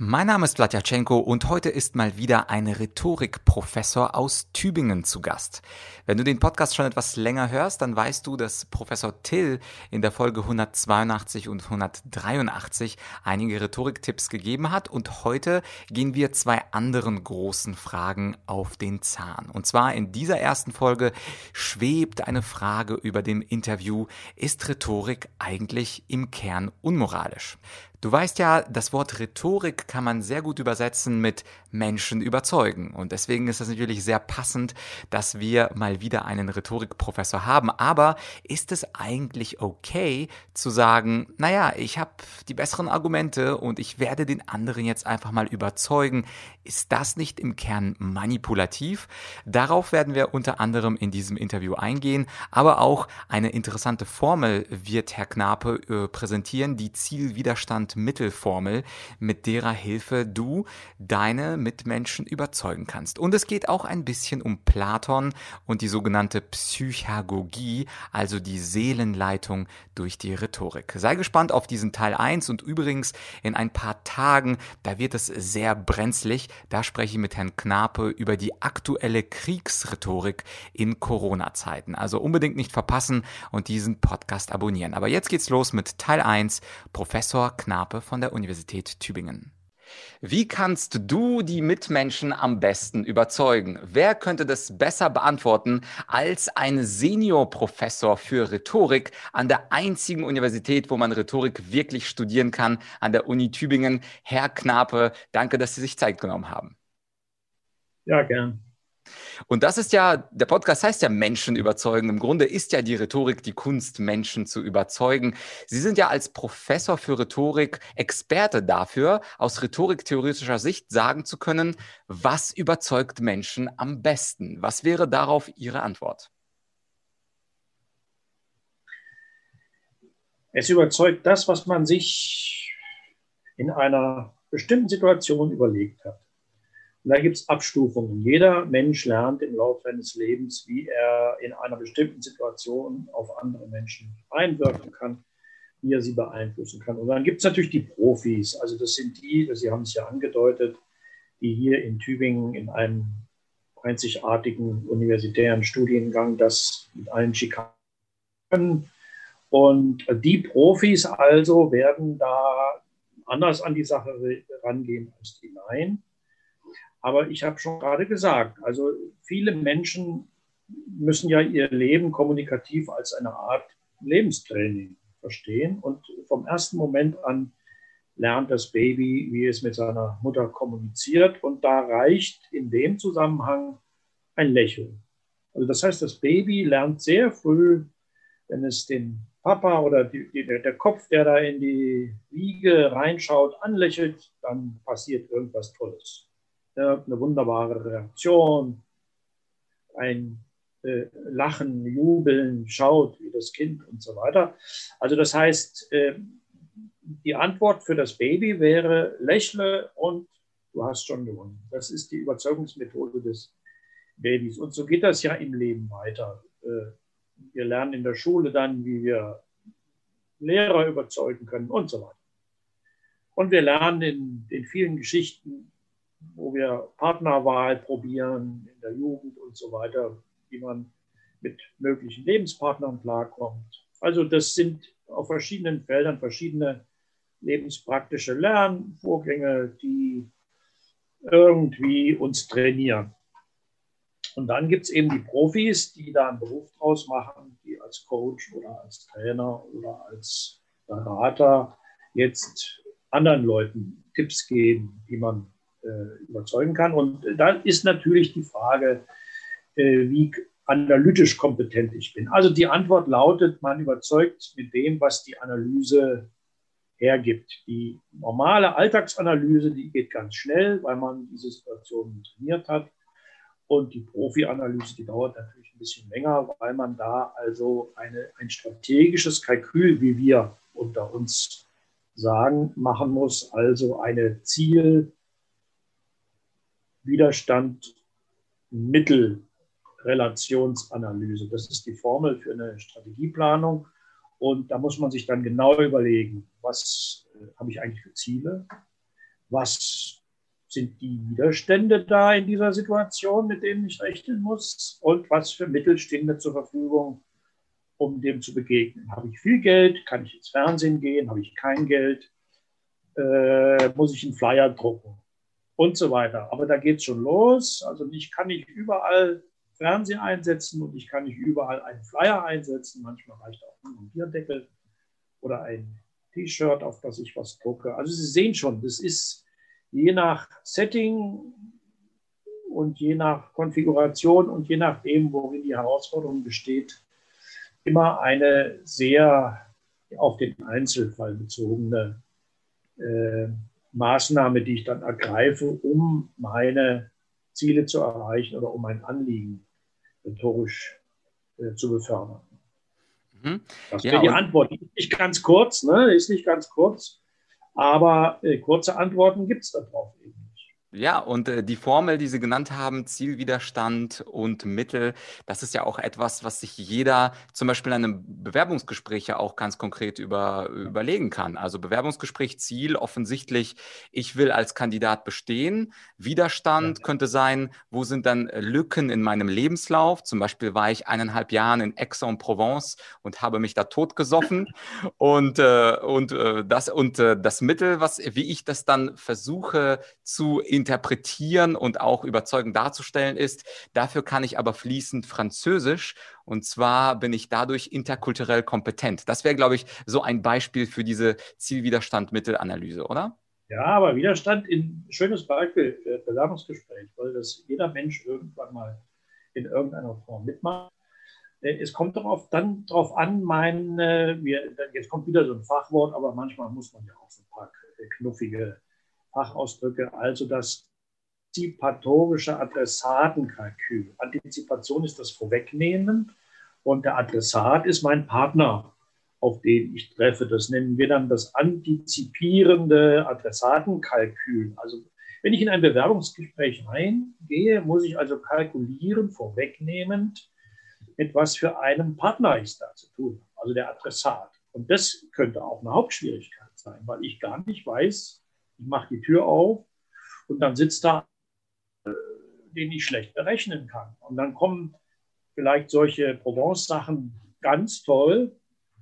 Mein Name ist Vladyachenko und heute ist mal wieder ein Rhetorikprofessor aus Tübingen zu Gast. Wenn du den Podcast schon etwas länger hörst, dann weißt du, dass Professor Till in der Folge 182 und 183 einige Rhetoriktipps gegeben hat und heute gehen wir zwei anderen großen Fragen auf den Zahn. Und zwar in dieser ersten Folge schwebt eine Frage über dem Interview, ist Rhetorik eigentlich im Kern unmoralisch? Du weißt ja, das Wort Rhetorik kann man sehr gut übersetzen mit Menschen überzeugen. Und deswegen ist es natürlich sehr passend, dass wir mal wieder einen Rhetorikprofessor haben. Aber ist es eigentlich okay zu sagen, naja, ich habe die besseren Argumente und ich werde den anderen jetzt einfach mal überzeugen? Ist das nicht im Kern manipulativ? Darauf werden wir unter anderem in diesem Interview eingehen. Aber auch eine interessante Formel wird Herr Knape äh, präsentieren, die Zielwiderstand Mittelformel, mit derer Hilfe du deine Mitmenschen überzeugen kannst. Und es geht auch ein bisschen um Platon und die sogenannte Psychagogie, also die Seelenleitung durch die Rhetorik. Sei gespannt auf diesen Teil 1 und übrigens in ein paar Tagen, da wird es sehr brenzlig, da spreche ich mit Herrn Knape über die aktuelle Kriegsrhetorik in Corona-Zeiten. Also unbedingt nicht verpassen und diesen Podcast abonnieren. Aber jetzt geht's los mit Teil 1, Professor Knape Knape von der Universität Tübingen. Wie kannst du die Mitmenschen am besten überzeugen? Wer könnte das besser beantworten als ein Seniorprofessor für Rhetorik an der einzigen Universität, wo man Rhetorik wirklich studieren kann, an der Uni Tübingen? Herr Knape, danke, dass Sie sich Zeit genommen haben. Ja, gern. Und das ist ja, der Podcast heißt ja Menschen überzeugen. Im Grunde ist ja die Rhetorik die Kunst, Menschen zu überzeugen. Sie sind ja als Professor für Rhetorik Experte dafür, aus rhetoriktheoretischer Sicht sagen zu können, was überzeugt Menschen am besten. Was wäre darauf Ihre Antwort? Es überzeugt das, was man sich in einer bestimmten Situation überlegt hat. Und da gibt es Abstufungen. Jeder Mensch lernt im Laufe seines Lebens, wie er in einer bestimmten Situation auf andere Menschen einwirken kann, wie er sie beeinflussen kann. Und dann gibt es natürlich die Profis. Also das sind die, Sie haben es ja angedeutet, die hier in Tübingen in einem einzigartigen universitären Studiengang das mit allen Schikanen. Und die Profis also werden da anders an die Sache rangehen als die Laien. Aber ich habe schon gerade gesagt, also viele Menschen müssen ja ihr Leben kommunikativ als eine Art Lebenstraining verstehen. Und vom ersten Moment an lernt das Baby, wie es mit seiner Mutter kommuniziert. Und da reicht in dem Zusammenhang ein Lächeln. Also das heißt, das Baby lernt sehr früh, wenn es den Papa oder die, die, der Kopf, der da in die Wiege reinschaut, anlächelt, dann passiert irgendwas Tolles eine wunderbare Reaktion, ein äh, Lachen, Jubeln, schaut wie das Kind und so weiter. Also das heißt, äh, die Antwort für das Baby wäre lächle und du hast schon gewonnen. Das ist die Überzeugungsmethode des Babys. Und so geht das ja im Leben weiter. Äh, wir lernen in der Schule dann, wie wir Lehrer überzeugen können und so weiter. Und wir lernen in den vielen Geschichten, wo wir Partnerwahl probieren in der Jugend und so weiter, wie man mit möglichen Lebenspartnern klarkommt. Also das sind auf verschiedenen Feldern verschiedene lebenspraktische Lernvorgänge, die irgendwie uns trainieren. Und dann gibt es eben die Profis, die da einen Beruf draus machen, die als Coach oder als Trainer oder als Berater jetzt anderen Leuten Tipps geben, wie man überzeugen kann. Und da ist natürlich die Frage, äh, wie analytisch kompetent ich bin. Also die Antwort lautet, man überzeugt mit dem, was die Analyse hergibt. Die normale Alltagsanalyse, die geht ganz schnell, weil man diese Situation trainiert hat. Und die Profi-Analyse, die dauert natürlich ein bisschen länger, weil man da also eine, ein strategisches Kalkül, wie wir unter uns sagen, machen muss. Also eine Ziel- Widerstand Mittel Relationsanalyse. Das ist die Formel für eine Strategieplanung. Und da muss man sich dann genau überlegen, was äh, habe ich eigentlich für Ziele? Was sind die Widerstände da in dieser Situation, mit denen ich rechnen muss? Und was für Mittel stehen mir zur Verfügung, um dem zu begegnen? Habe ich viel Geld? Kann ich ins Fernsehen gehen? Habe ich kein Geld? Äh, muss ich einen Flyer drucken? Und so weiter. Aber da geht es schon los. Also ich kann nicht überall Fernseher einsetzen und ich kann nicht überall einen Flyer einsetzen. Manchmal reicht auch ein Bierdeckel oder ein T-Shirt, auf das ich was drucke. Also Sie sehen schon, das ist je nach Setting und je nach Konfiguration und je nachdem, worin die Herausforderung besteht, immer eine sehr auf den Einzelfall bezogene äh, Maßnahme, die ich dann ergreife, um meine Ziele zu erreichen oder um mein Anliegen rhetorisch äh, zu befördern. Mhm. Das wäre ja, die Antwort. Die ist nicht ganz kurz, ne? ist nicht ganz kurz, aber äh, kurze Antworten gibt es darauf eben. Ja, und äh, die Formel, die Sie genannt haben, Zielwiderstand und Mittel, das ist ja auch etwas, was sich jeder zum Beispiel in einem Bewerbungsgespräch ja auch ganz konkret über, überlegen kann. Also Bewerbungsgespräch, Ziel offensichtlich, ich will als Kandidat bestehen. Widerstand ja. könnte sein, wo sind dann Lücken in meinem Lebenslauf? Zum Beispiel war ich eineinhalb Jahre in Aix-en-Provence und habe mich da totgesoffen. und äh, und, äh, das, und äh, das Mittel, was, wie ich das dann versuche zu interpretieren und auch überzeugend darzustellen ist. Dafür kann ich aber fließend Französisch und zwar bin ich dadurch interkulturell kompetent. Das wäre, glaube ich, so ein Beispiel für diese Zielwiderstand-Mittelanalyse, oder? Ja, aber Widerstand, ein schönes Beispiel Bewerbungsgespräch, weil das jeder Mensch irgendwann mal in irgendeiner Form mitmacht. Äh, es kommt darauf, dann darauf an, mein, jetzt kommt wieder so ein Fachwort, aber manchmal muss man ja auch so ein paar knuffige Fachausdrücke, also das antizipatorische Adressatenkalkül. Antizipation ist das Vorwegnehmen und der Adressat ist mein Partner, auf den ich treffe. Das nennen wir dann das antizipierende Adressatenkalkül. Also wenn ich in ein Bewerbungsgespräch reingehe, muss ich also kalkulieren, vorwegnehmend, mit was für einem Partner ich da zu tun habe, also der Adressat. Und das könnte auch eine Hauptschwierigkeit sein, weil ich gar nicht weiß, ich mache die Tür auf und dann sitzt da, äh, den ich schlecht berechnen kann. Und dann kommen vielleicht solche Provence-Sachen ganz toll,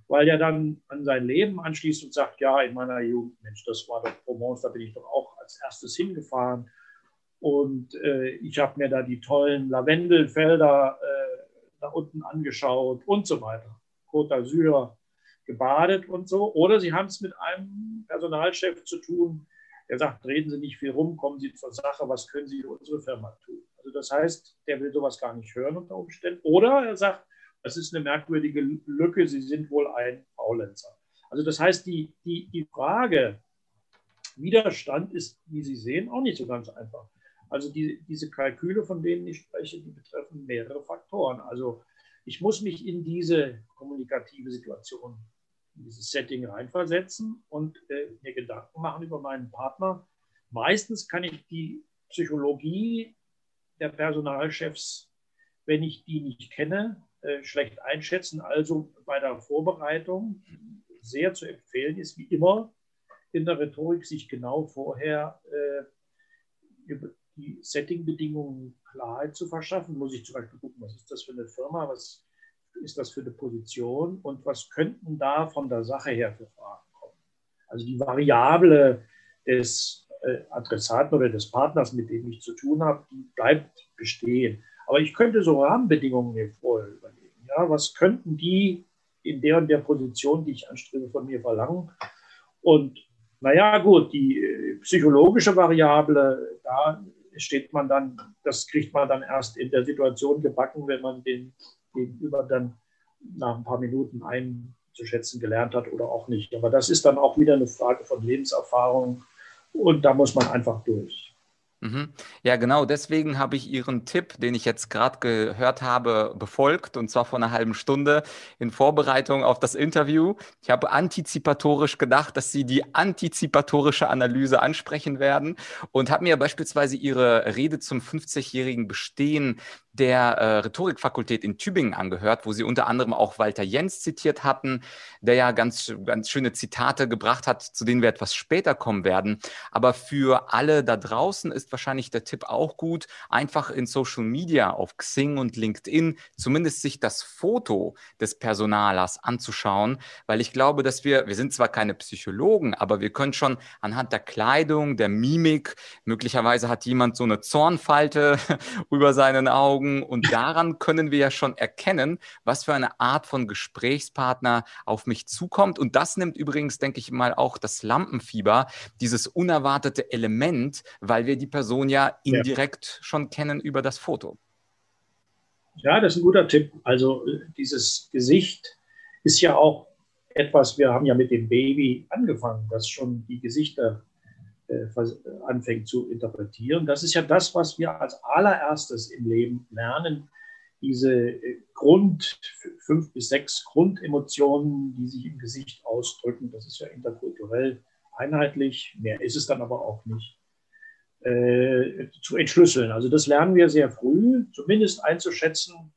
weil der dann an sein Leben anschließt und sagt, ja, in meiner Jugend, Mensch, das war doch Provence, da bin ich doch auch als erstes hingefahren. Und äh, ich habe mir da die tollen Lavendelfelder äh, da unten angeschaut und so weiter. Côte d'Azur gebadet und so. Oder Sie haben es mit einem Personalchef zu tun, der sagt, reden Sie nicht viel rum, kommen Sie zur Sache, was können Sie für unsere Firma tun? Also das heißt, der will sowas gar nicht hören unter Umständen. Oder er sagt, das ist eine merkwürdige Lücke, Sie sind wohl ein Faulenzer. Also das heißt, die, die, die Frage Widerstand ist, wie Sie sehen, auch nicht so ganz einfach. Also die, diese Kalküle, von denen ich spreche, die betreffen mehrere Faktoren. Also ich muss mich in diese kommunikative Situation in dieses Setting reinversetzen und äh, mir Gedanken machen über meinen Partner. Meistens kann ich die Psychologie der Personalchefs, wenn ich die nicht kenne, äh, schlecht einschätzen. Also bei der Vorbereitung sehr zu empfehlen ist, wie immer in der Rhetorik, sich genau vorher äh, über die Settingbedingungen Klarheit zu verschaffen. Muss ich zum Beispiel gucken, was ist das für eine Firma, was ist das für eine Position und was könnten da von der Sache her für Fragen kommen? Also die Variable des äh, Adressaten oder des Partners, mit dem ich zu tun habe, die bleibt bestehen. Aber ich könnte so Rahmenbedingungen mir vorher überlegen. Ja, was könnten die in der und der Position, die ich anstrebe, von mir verlangen? Und naja, gut, die äh, psychologische Variable, da steht man dann, das kriegt man dann erst in der Situation gebacken, wenn man den Gegenüber dann nach ein paar Minuten einzuschätzen gelernt hat oder auch nicht. Aber das ist dann auch wieder eine Frage von Lebenserfahrung und da muss man einfach durch. Mhm. Ja, genau. Deswegen habe ich Ihren Tipp, den ich jetzt gerade gehört habe, befolgt und zwar vor einer halben Stunde in Vorbereitung auf das Interview. Ich habe antizipatorisch gedacht, dass Sie die antizipatorische Analyse ansprechen werden und habe mir beispielsweise Ihre Rede zum 50-jährigen Bestehen der äh, Rhetorikfakultät in Tübingen angehört, wo Sie unter anderem auch Walter Jens zitiert hatten, der ja ganz, ganz schöne Zitate gebracht hat, zu denen wir etwas später kommen werden. Aber für alle da draußen ist wahrscheinlich der Tipp auch gut, einfach in Social Media auf Xing und LinkedIn zumindest sich das Foto des Personalers anzuschauen, weil ich glaube, dass wir, wir sind zwar keine Psychologen, aber wir können schon anhand der Kleidung, der Mimik, möglicherweise hat jemand so eine Zornfalte über seinen Augen und daran können wir ja schon erkennen, was für eine Art von Gesprächspartner auf mich zukommt. Und das nimmt übrigens, denke ich mal, auch das Lampenfieber, dieses unerwartete Element, weil wir die Person ja indirekt ja. schon kennen über das Foto. Ja, das ist ein guter Tipp. Also äh, dieses Gesicht ist ja auch etwas, wir haben ja mit dem Baby angefangen, das schon die Gesichter anfängt zu interpretieren. Das ist ja das, was wir als allererstes im Leben lernen. Diese äh, Grund, fünf bis sechs Grundemotionen, die sich im Gesicht ausdrücken, das ist ja interkulturell einheitlich, mehr ist es dann aber auch nicht, äh, zu entschlüsseln. Also das lernen wir sehr früh, zumindest einzuschätzen,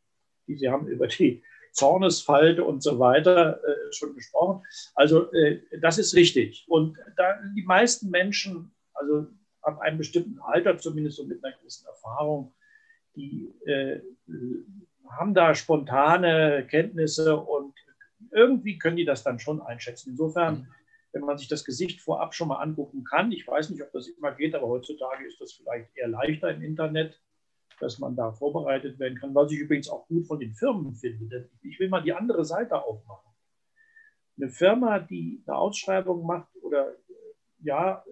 die Sie haben über die Zornesfalte und so weiter äh, schon gesprochen. Also äh, das ist richtig. Und da die meisten Menschen, also ab einem bestimmten Alter zumindest so mit einer gewissen Erfahrung, die äh, haben da spontane Kenntnisse und irgendwie können die das dann schon einschätzen. Insofern, wenn man sich das Gesicht vorab schon mal angucken kann, ich weiß nicht, ob das immer geht, aber heutzutage ist das vielleicht eher leichter im Internet, dass man da vorbereitet werden kann, was ich übrigens auch gut von den Firmen finde. Denn ich will mal die andere Seite aufmachen. Eine Firma, die eine Ausschreibung macht oder ja,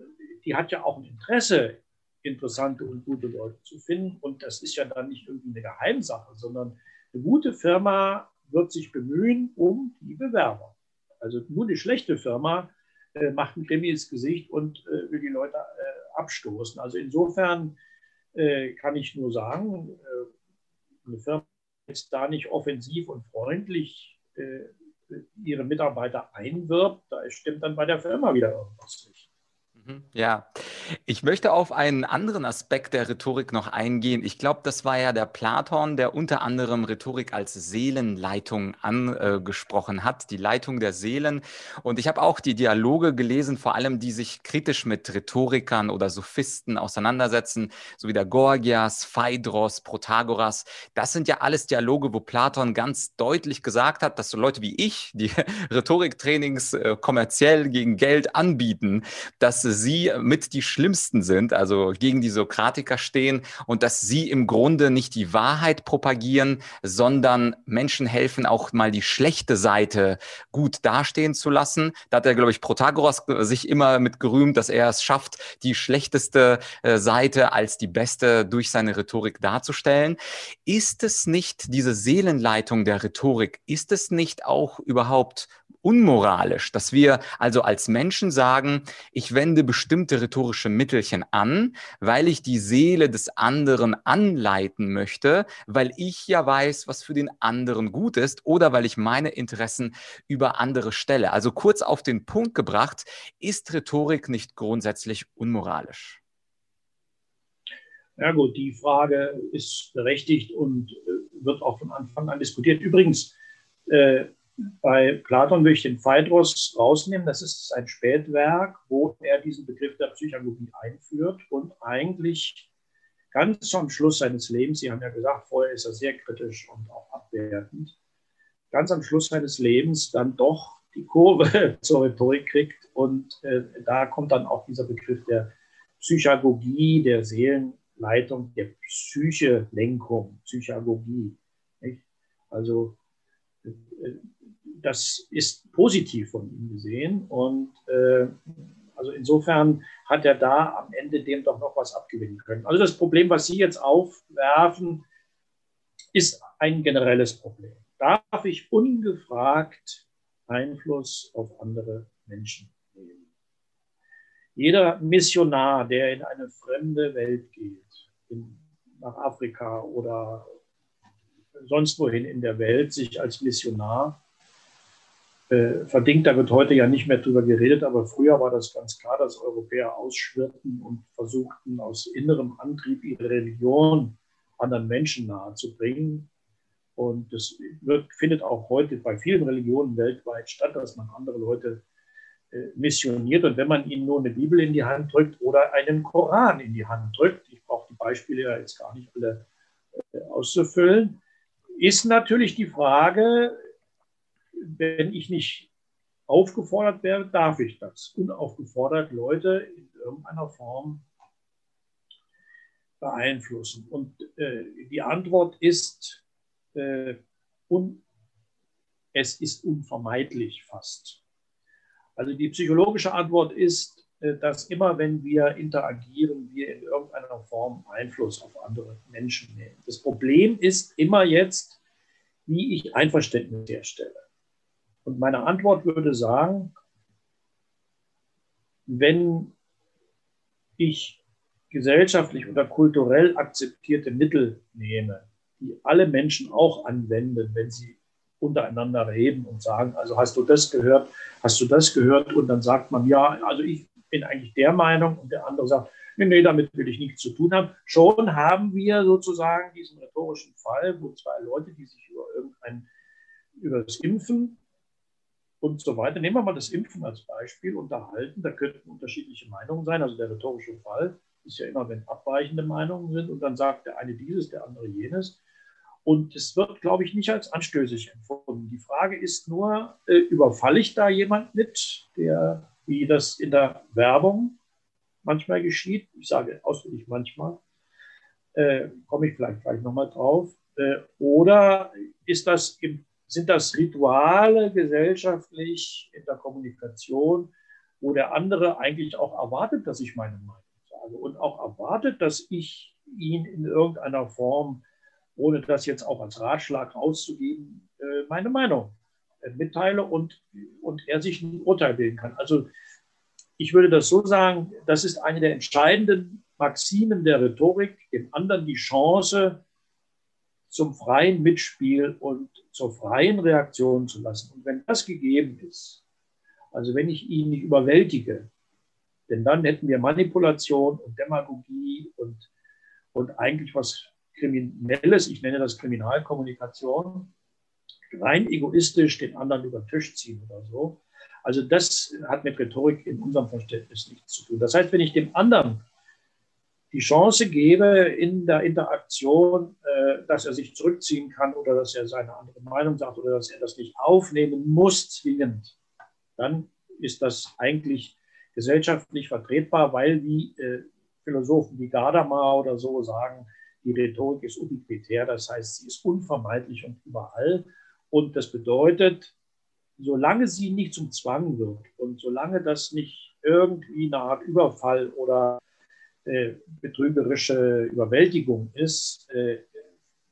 die hat ja auch ein Interesse, interessante und gute Leute zu finden. Und das ist ja dann nicht irgendwie eine Geheimsache, sondern eine gute Firma wird sich bemühen um die Bewerber. Also nur eine schlechte Firma äh, macht ein grimmiges Gesicht und äh, will die Leute äh, abstoßen. Also insofern äh, kann ich nur sagen, äh, eine Firma ist da nicht offensiv und freundlich äh, ihre Mitarbeiter einwirbt, da stimmt dann bei der Firma wieder irgendwas nicht. Mhm, ja, ich möchte auf einen anderen Aspekt der Rhetorik noch eingehen. Ich glaube, das war ja der Platon, der unter anderem Rhetorik als Seelenleitung angesprochen hat, die Leitung der Seelen. Und ich habe auch die Dialoge gelesen, vor allem die sich kritisch mit Rhetorikern oder Sophisten auseinandersetzen, so wie der Gorgias, Phaedros, Protagoras. Das sind ja alles Dialoge, wo Platon ganz deutlich gesagt hat, dass so Leute wie ich, die Rhetoriktrainings äh, kommerziell gegen Geld anbieten, dass sie mit die Schlimmsten sind, also gegen die Sokratiker stehen und dass sie im Grunde nicht die Wahrheit propagieren, sondern Menschen helfen, auch mal die schlechte Seite gut dastehen zu lassen. Da hat er, glaube ich, Protagoras sich immer mit gerühmt, dass er es schafft, die schlechteste äh, Seite als die beste durch seine Rhetorik darzustellen. Ist es nicht diese Seelenleitung der Rhetorik? Ist es nicht auch überhaupt unmoralisch, dass wir also als Menschen sagen, ich wende bestimmte rhetorische Mittelchen an, weil ich die Seele des anderen anleiten möchte, weil ich ja weiß, was für den anderen gut ist oder weil ich meine Interessen über andere stelle. Also kurz auf den Punkt gebracht, ist Rhetorik nicht grundsätzlich unmoralisch? Ja gut, die Frage ist berechtigt und äh, wird auch von Anfang an diskutiert. Übrigens, äh, bei Platon würde ich den Phaedros rausnehmen. Das ist ein Spätwerk, wo er diesen Begriff der Psychologie einführt und eigentlich ganz am Schluss seines Lebens, Sie haben ja gesagt, vorher ist er sehr kritisch und auch abwertend, ganz am Schluss seines Lebens dann doch die Kurve zur Rhetorik kriegt und äh, da kommt dann auch dieser Begriff der Psychagogie, der Seelenleitung, der Psyche-Lenkung, Psychagogie. Nicht? Also äh, das ist positiv von ihm gesehen. Und äh, also insofern hat er da am Ende dem doch noch was abgewinnen können. Also das Problem, was Sie jetzt aufwerfen, ist ein generelles Problem. Darf ich ungefragt Einfluss auf andere Menschen nehmen? Jeder Missionar, der in eine fremde Welt geht, in, nach Afrika oder sonst wohin in der Welt, sich als Missionar äh, verdingt. Da wird heute ja nicht mehr drüber geredet, aber früher war das ganz klar, dass Europäer ausschwirrten und versuchten, aus innerem Antrieb ihre Religion anderen Menschen nahezubringen. Und das wird, findet auch heute bei vielen Religionen weltweit statt, dass man andere Leute äh, missioniert. Und wenn man ihnen nur eine Bibel in die Hand drückt oder einen Koran in die Hand drückt, ich brauche die Beispiele ja jetzt gar nicht alle äh, auszufüllen, ist natürlich die Frage, wenn ich nicht aufgefordert werde, darf ich das. Unaufgefordert Leute in irgendeiner Form beeinflussen. Und äh, die Antwort ist, äh, un, es ist unvermeidlich fast. Also die psychologische Antwort ist, äh, dass immer wenn wir interagieren, wir in irgendeiner Form Einfluss auf andere Menschen nehmen. Das Problem ist immer jetzt, wie ich Einverständnis herstelle. Und meine Antwort würde sagen, wenn ich gesellschaftlich oder kulturell akzeptierte Mittel nehme, die alle Menschen auch anwenden, wenn sie untereinander reden und sagen, also hast du das gehört, hast du das gehört? Und dann sagt man, ja, also ich bin eigentlich der Meinung und der andere sagt, nee, nee, damit will ich nichts zu tun haben. Schon haben wir sozusagen diesen rhetorischen Fall, wo zwei Leute, die sich über irgendein, über das Impfen und so weiter, nehmen wir mal das Impfen als Beispiel, unterhalten, da könnten unterschiedliche Meinungen sein, also der rhetorische Fall ist ja immer, wenn abweichende Meinungen sind und dann sagt der eine dieses, der andere jenes. Und es wird, glaube ich, nicht als anstößig empfunden. Die Frage ist nur, äh, überfalle ich da jemand mit, der, wie das in der Werbung manchmal geschieht, ich sage ausdrücklich manchmal, äh, komme ich vielleicht gleich nochmal drauf, äh, oder ist das im, sind das Rituale gesellschaftlich in der Kommunikation, wo der andere eigentlich auch erwartet, dass ich meine Meinung sage und auch erwartet, dass ich ihn in irgendeiner Form ohne das jetzt auch als Ratschlag rauszugeben, äh, meine Meinung äh, mitteile und, und er sich ein Urteil bilden kann. Also ich würde das so sagen, das ist eine der entscheidenden Maximen der Rhetorik, dem anderen die Chance zum freien Mitspiel und zur freien Reaktion zu lassen. Und wenn das gegeben ist, also wenn ich ihn nicht überwältige, denn dann hätten wir Manipulation und Demagogie und, und eigentlich was Kriminelles, ich nenne das Kriminalkommunikation, rein egoistisch den anderen über den Tisch ziehen oder so. Also das hat mit Rhetorik in unserem Verständnis nichts zu tun. Das heißt, wenn ich dem anderen die Chance gebe in der Interaktion, äh, dass er sich zurückziehen kann oder dass er seine andere Meinung sagt oder dass er das nicht aufnehmen muss zwingend, dann ist das eigentlich gesellschaftlich vertretbar, weil wie äh, Philosophen wie Gadamer oder so sagen, die Rhetorik ist ubiquitär, das heißt, sie ist unvermeidlich und überall. Und das bedeutet, solange sie nicht zum Zwang wird und solange das nicht irgendwie eine Art Überfall oder äh, betrügerische Überwältigung ist, äh,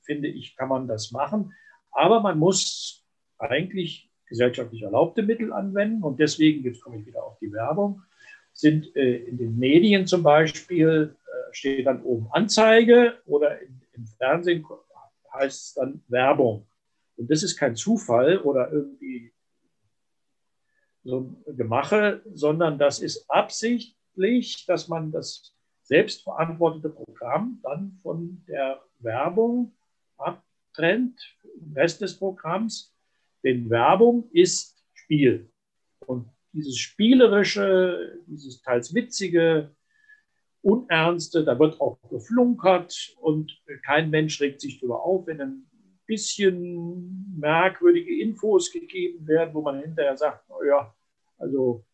finde ich, kann man das machen. Aber man muss eigentlich gesellschaftlich erlaubte Mittel anwenden. Und deswegen, jetzt komme ich wieder auf die Werbung, sind äh, in den Medien zum Beispiel steht dann oben Anzeige oder im Fernsehen heißt es dann Werbung. Und das ist kein Zufall oder irgendwie so ein Gemache, sondern das ist absichtlich, dass man das selbstverantwortete Programm dann von der Werbung abtrennt, im Rest des Programms. Denn Werbung ist Spiel. Und dieses spielerische, dieses teils witzige, Unernste, da wird auch geflunkert und kein Mensch regt sich darüber auf, wenn ein bisschen merkwürdige Infos gegeben werden, wo man hinterher sagt, naja, also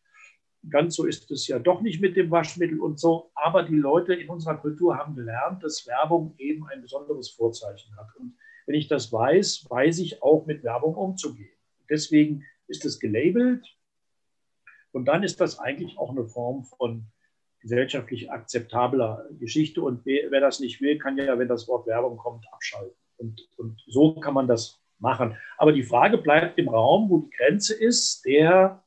ganz so ist es ja doch nicht mit dem Waschmittel und so. Aber die Leute in unserer Kultur haben gelernt, dass Werbung eben ein besonderes Vorzeichen hat. Und wenn ich das weiß, weiß ich auch mit Werbung umzugehen. Deswegen ist es gelabelt. Und dann ist das eigentlich auch eine Form von gesellschaftlich akzeptabler Geschichte. Und wer, das nicht will, kann ja, wenn das Wort Werbung kommt, abschalten. Und, und so kann man das machen. Aber die Frage bleibt im Raum, wo die Grenze ist, der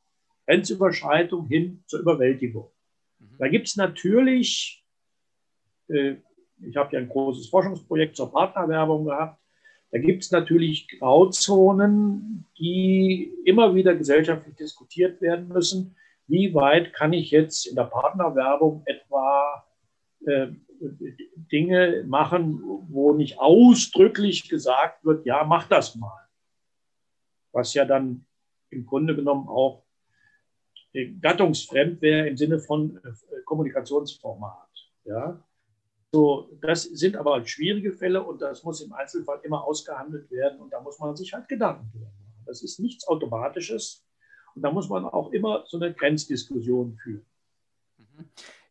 Grenzüberschreitung hin zur Überwältigung. Mhm. Da gibt es natürlich, äh, ich habe ja ein großes Forschungsprojekt zur Partnerwerbung gehabt, da gibt es natürlich Grauzonen, die immer wieder gesellschaftlich diskutiert werden müssen wie weit kann ich jetzt in der Partnerwerbung etwa äh, Dinge machen, wo nicht ausdrücklich gesagt wird, ja, mach das mal. Was ja dann im Grunde genommen auch gattungsfremd wäre im Sinne von äh, Kommunikationsformat. Ja? So, das sind aber schwierige Fälle und das muss im Einzelfall immer ausgehandelt werden und da muss man sich halt Gedanken drüber machen. Das ist nichts Automatisches und da muss man auch immer so eine Grenzdiskussion führen.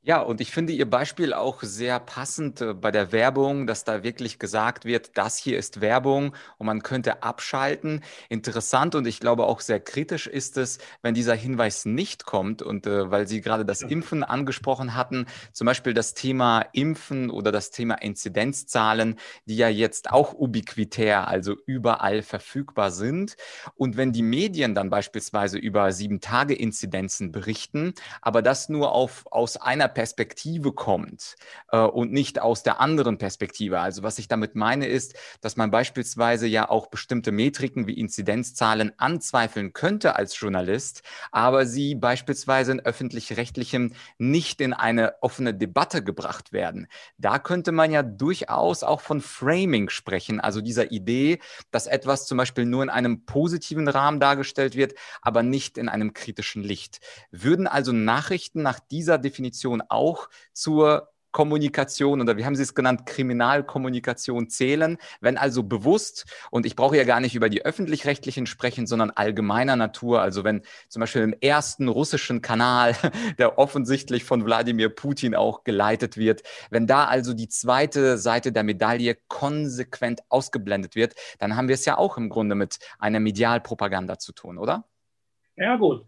Ja, und ich finde Ihr Beispiel auch sehr passend äh, bei der Werbung, dass da wirklich gesagt wird, das hier ist Werbung und man könnte abschalten. Interessant und ich glaube auch sehr kritisch ist es, wenn dieser Hinweis nicht kommt und äh, weil Sie gerade das Impfen angesprochen hatten, zum Beispiel das Thema Impfen oder das Thema Inzidenzzahlen, die ja jetzt auch ubiquitär, also überall verfügbar sind. Und wenn die Medien dann beispielsweise über sieben Tage Inzidenzen berichten, aber das nur auf, aus einer Perspektive kommt äh, und nicht aus der anderen Perspektive. Also was ich damit meine ist, dass man beispielsweise ja auch bestimmte Metriken wie Inzidenzzahlen anzweifeln könnte als Journalist, aber sie beispielsweise in öffentlich-rechtlichem nicht in eine offene Debatte gebracht werden. Da könnte man ja durchaus auch von Framing sprechen, also dieser Idee, dass etwas zum Beispiel nur in einem positiven Rahmen dargestellt wird, aber nicht in einem kritischen Licht. Würden also Nachrichten nach dieser Definition auch zur Kommunikation oder wie haben Sie es genannt, Kriminalkommunikation zählen. Wenn also bewusst, und ich brauche ja gar nicht über die öffentlich-rechtlichen sprechen, sondern allgemeiner Natur, also wenn zum Beispiel im ersten russischen Kanal, der offensichtlich von Wladimir Putin auch geleitet wird, wenn da also die zweite Seite der Medaille konsequent ausgeblendet wird, dann haben wir es ja auch im Grunde mit einer Medialpropaganda zu tun, oder? Ja, gut.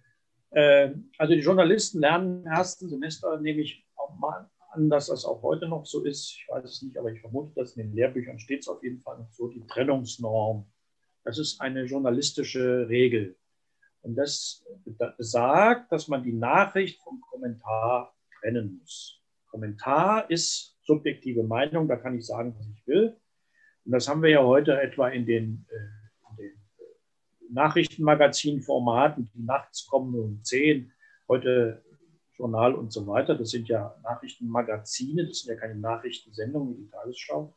Äh, also die Journalisten lernen im ersten Semester, nehme ich auch mal an, dass das auch heute noch so ist. Ich weiß es nicht, aber ich vermute, dass in den Lehrbüchern steht es auf jeden Fall noch so, die Trennungsnorm. Das ist eine journalistische Regel. Und das sagt, dass man die Nachricht vom Kommentar trennen muss. Kommentar ist subjektive Meinung, da kann ich sagen, was ich will. Und das haben wir ja heute etwa in den äh, Nachrichtenmagazinformaten, die nachts kommen um 10, heute Journal und so weiter. Das sind ja Nachrichtenmagazine, das sind ja keine Nachrichtensendungen wie die Tagesschau.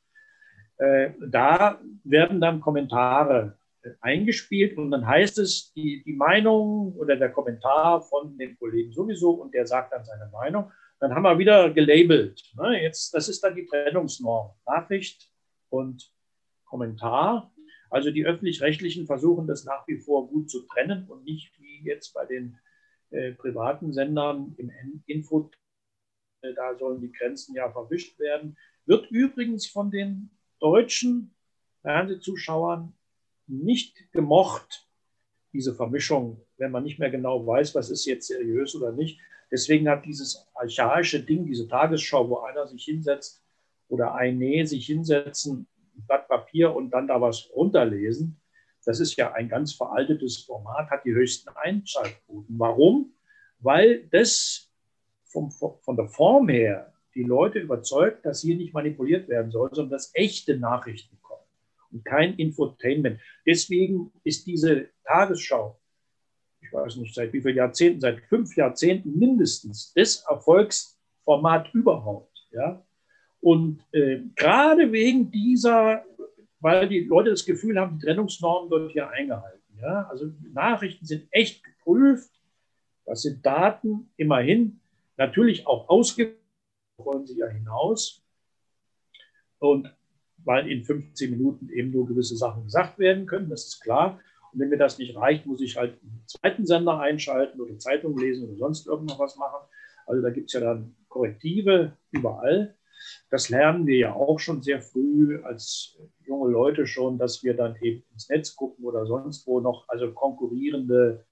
Äh, da werden dann Kommentare äh, eingespielt und dann heißt es, die, die Meinung oder der Kommentar von dem Kollegen sowieso und der sagt dann seine Meinung. Dann haben wir wieder gelabelt. Ne? Jetzt, das ist dann die Trennungsnorm. Nachricht und Kommentar. Also die öffentlich-rechtlichen versuchen das nach wie vor gut zu trennen und nicht wie jetzt bei den äh, privaten Sendern im Info, äh, da sollen die Grenzen ja verwischt werden. Wird übrigens von den deutschen Fernsehzuschauern nicht gemocht, diese Vermischung, wenn man nicht mehr genau weiß, was ist jetzt seriös oder nicht. Deswegen hat dieses archaische Ding, diese Tagesschau, wo einer sich hinsetzt oder ein Nee sich hinsetzen Blatt Papier und dann da was runterlesen. Das ist ja ein ganz veraltetes Format, hat die höchsten Einschaltquoten. Warum? Weil das vom, von der Form her die Leute überzeugt, dass hier nicht manipuliert werden soll, sondern dass echte Nachrichten kommen und kein Infotainment. Deswegen ist diese Tagesschau, ich weiß nicht seit wie vielen Jahrzehnten, seit fünf Jahrzehnten mindestens, das Erfolgsformat überhaupt. Ja? Und äh, gerade wegen dieser, weil die Leute das Gefühl haben, die Trennungsnormen wird hier eingehalten. Ja? Also Nachrichten sind echt geprüft. Das sind Daten immerhin, natürlich auch ausgewählt, wollen sie ja hinaus. Und weil in 15 Minuten eben nur gewisse Sachen gesagt werden können, das ist klar. Und wenn mir das nicht reicht, muss ich halt einen zweiten Sender einschalten oder Zeitung lesen oder sonst irgendwas machen. Also da gibt es ja dann Korrektive überall. Das lernen wir ja auch schon sehr früh als junge Leute schon, dass wir dann eben ins Netz gucken oder sonst wo noch, also konkurrierende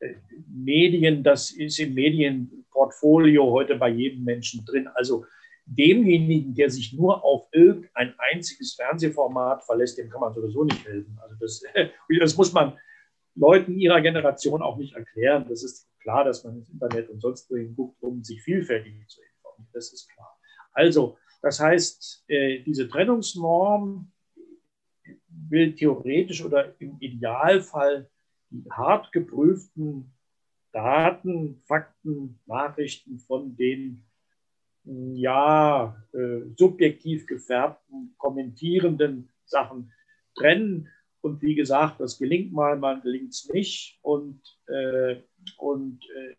äh, Medien, das ist im Medienportfolio heute bei jedem Menschen drin. Also demjenigen, der sich nur auf irgendein einziges Fernsehformat verlässt, dem kann man sowieso nicht helfen. Also das, das muss man Leuten ihrer Generation auch nicht erklären. Das ist klar, dass man ins Internet und sonst wohin guckt, um sich vielfältig zu informieren. Das ist klar. Also, das heißt, äh, diese Trennungsnorm will theoretisch oder im Idealfall die hart geprüften Daten, Fakten, Nachrichten von den ja, äh, subjektiv gefärbten, kommentierenden Sachen trennen. Und wie gesagt, das gelingt mal, mal gelingt es nicht. Und, äh, und äh,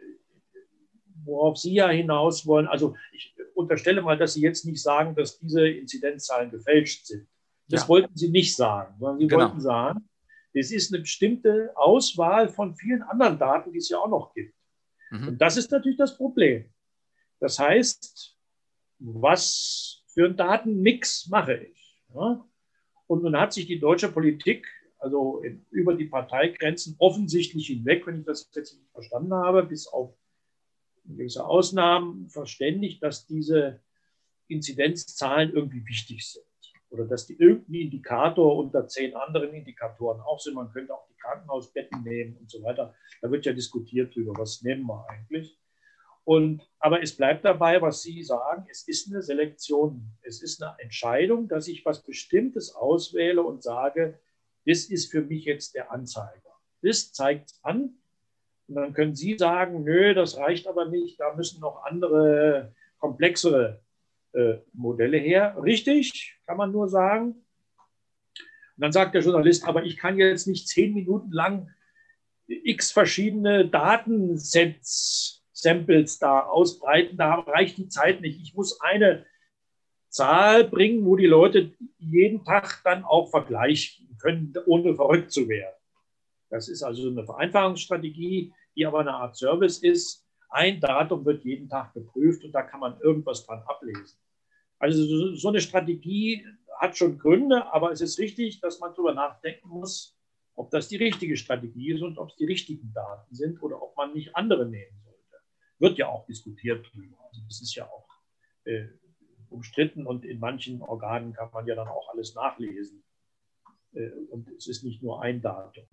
worauf Sie ja hinaus wollen, also ich unterstelle mal, dass Sie jetzt nicht sagen, dass diese Inzidenzzahlen gefälscht sind. Das ja. wollten Sie nicht sagen, sondern Sie genau. wollten sagen, es ist eine bestimmte Auswahl von vielen anderen Daten, die es ja auch noch gibt. Mhm. Und das ist natürlich das Problem. Das heißt, was für einen Datenmix mache ich? Ja? Und nun hat sich die deutsche Politik, also über die Parteigrenzen offensichtlich hinweg, wenn ich das jetzt nicht verstanden habe, bis auf gewisse Ausnahmen verständigt, dass diese Inzidenzzahlen irgendwie wichtig sind oder dass die irgendein Indikator unter zehn anderen Indikatoren auch sind. Man könnte auch die Krankenhausbetten nehmen und so weiter. Da wird ja diskutiert darüber, was nehmen wir eigentlich. Und, aber es bleibt dabei, was Sie sagen, es ist eine Selektion, es ist eine Entscheidung, dass ich was Bestimmtes auswähle und sage, das ist für mich jetzt der Anzeiger. Das zeigt an. Und dann können Sie sagen, nö, das reicht aber nicht, da müssen noch andere, komplexere äh, Modelle her. Richtig, kann man nur sagen. Und dann sagt der Journalist, aber ich kann jetzt nicht zehn Minuten lang x verschiedene Datensets, Samples da ausbreiten, da reicht die Zeit nicht. Ich muss eine Zahl bringen, wo die Leute jeden Tag dann auch vergleichen können, ohne verrückt zu werden. Das ist also eine Vereinfachungsstrategie, die aber eine Art Service ist. Ein Datum wird jeden Tag geprüft und da kann man irgendwas dran ablesen. Also so eine Strategie hat schon Gründe, aber es ist richtig, dass man darüber nachdenken muss, ob das die richtige Strategie ist und ob es die richtigen Daten sind oder ob man nicht andere nehmen sollte. Wird ja auch diskutiert drüber. Also das ist ja auch äh, umstritten und in manchen Organen kann man ja dann auch alles nachlesen. Äh, und es ist nicht nur ein Datum.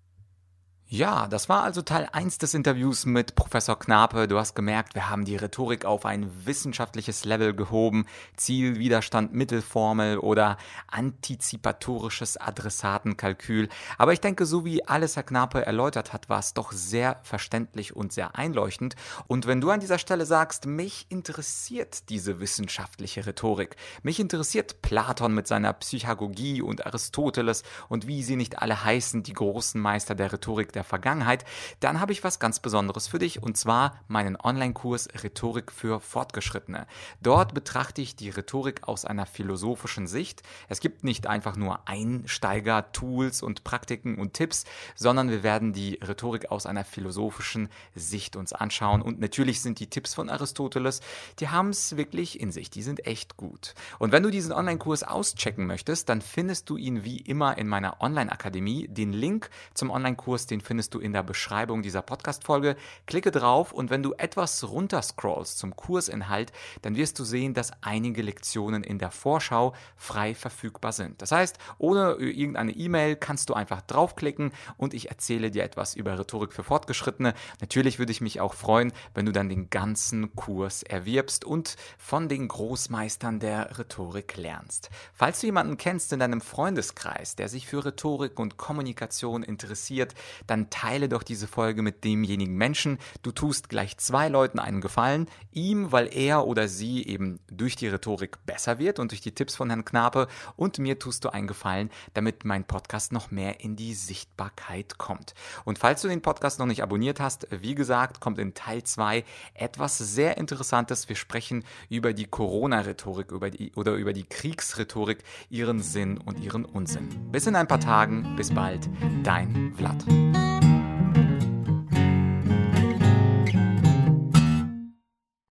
Ja, das war also Teil 1 des Interviews mit Professor Knape. Du hast gemerkt, wir haben die Rhetorik auf ein wissenschaftliches Level gehoben. Ziel, Widerstand, Mittelformel oder antizipatorisches Adressatenkalkül. Aber ich denke, so wie alles Herr Knape erläutert hat, war es doch sehr verständlich und sehr einleuchtend. Und wenn du an dieser Stelle sagst, mich interessiert diese wissenschaftliche Rhetorik, mich interessiert Platon mit seiner Psychagogie und Aristoteles und wie sie nicht alle heißen, die großen Meister der Rhetorik der Vergangenheit, dann habe ich was ganz Besonderes für dich und zwar meinen Online-Kurs Rhetorik für Fortgeschrittene. Dort betrachte ich die Rhetorik aus einer philosophischen Sicht. Es gibt nicht einfach nur Einsteiger, Tools und Praktiken und Tipps, sondern wir werden die Rhetorik aus einer philosophischen Sicht uns anschauen. Und natürlich sind die Tipps von Aristoteles, die haben es wirklich in sich, die sind echt gut. Und wenn du diesen Online-Kurs auschecken möchtest, dann findest du ihn wie immer in meiner Online-Akademie. Den Link zum Online-Kurs, den findest du in der Beschreibung dieser Podcast-Folge. Klicke drauf und wenn du etwas runterscrollst zum Kursinhalt, dann wirst du sehen, dass einige Lektionen in der Vorschau frei verfügbar sind. Das heißt, ohne irgendeine E-Mail kannst du einfach draufklicken und ich erzähle dir etwas über Rhetorik für Fortgeschrittene. Natürlich würde ich mich auch freuen, wenn du dann den ganzen Kurs erwirbst und von den Großmeistern der Rhetorik lernst. Falls du jemanden kennst in deinem Freundeskreis, der sich für Rhetorik und Kommunikation interessiert, dann dann teile doch diese Folge mit demjenigen Menschen. Du tust gleich zwei Leuten einen Gefallen. Ihm, weil er oder sie eben durch die Rhetorik besser wird und durch die Tipps von Herrn Knape. Und mir tust du einen Gefallen, damit mein Podcast noch mehr in die Sichtbarkeit kommt. Und falls du den Podcast noch nicht abonniert hast, wie gesagt, kommt in Teil 2 etwas sehr Interessantes. Wir sprechen über die Corona-Rhetorik oder über die Kriegsrhetorik, ihren Sinn und ihren Unsinn. Bis in ein paar Tagen. Bis bald. Dein Vlad.